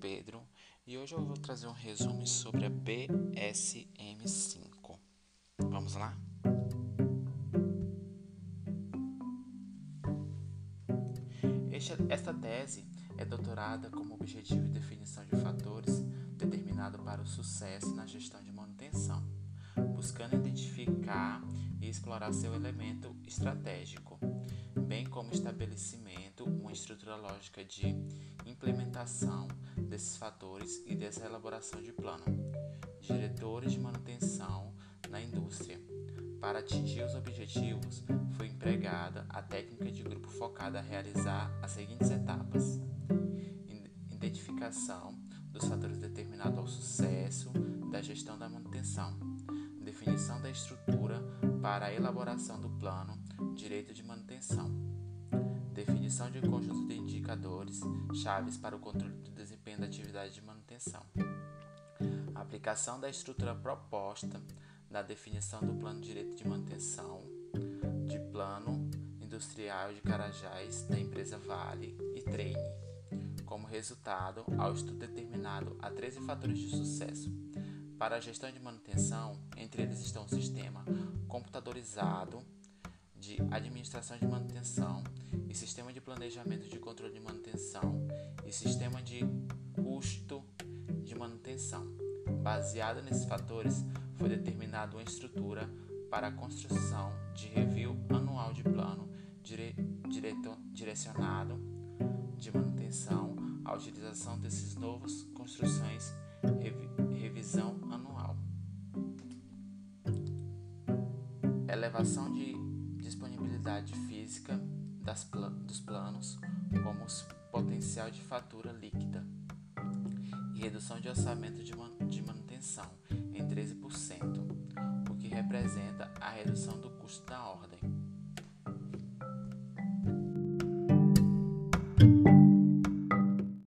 Pedro e hoje eu vou trazer um resumo sobre a BSM5. Vamos lá? Esta tese é doutorada como objetivo de definição de fatores determinado para o sucesso na gestão de manutenção, buscando identificar e explorar seu elemento estratégico, bem como estabelecimento uma estrutura lógica de implementação desses fatores e dessa elaboração de plano. Diretores de manutenção na indústria. Para atingir os objetivos, foi empregada a técnica de grupo focada a realizar as seguintes etapas: identificação dos fatores determinados ao sucesso da gestão da manutenção, definição da estrutura para a elaboração do plano, direito de manutenção, definição de um conjunto de indicadores chaves para o controle do desempenho da atividade de manutenção, aplicação da estrutura proposta na definição do plano direito de manutenção, de plano industrial de Carajás da empresa Vale e Treine como resultado ao estudo determinado a 13 fatores de sucesso. Para a gestão de manutenção, entre eles estão o sistema computadorizado de administração de manutenção e sistema de planejamento de controle de manutenção e sistema de custo de manutenção. Baseado nesses fatores, foi determinada uma estrutura para a construção de review anual de plano dire, direto, direcionado de manutenção, a utilização desses novas construções, revi, revisão anual. Elevação de disponibilidade física dos planos, como potencial de fatura líquida, e redução de orçamento de, man, de manutenção em 13%, o que representa a redução do custo da ordem.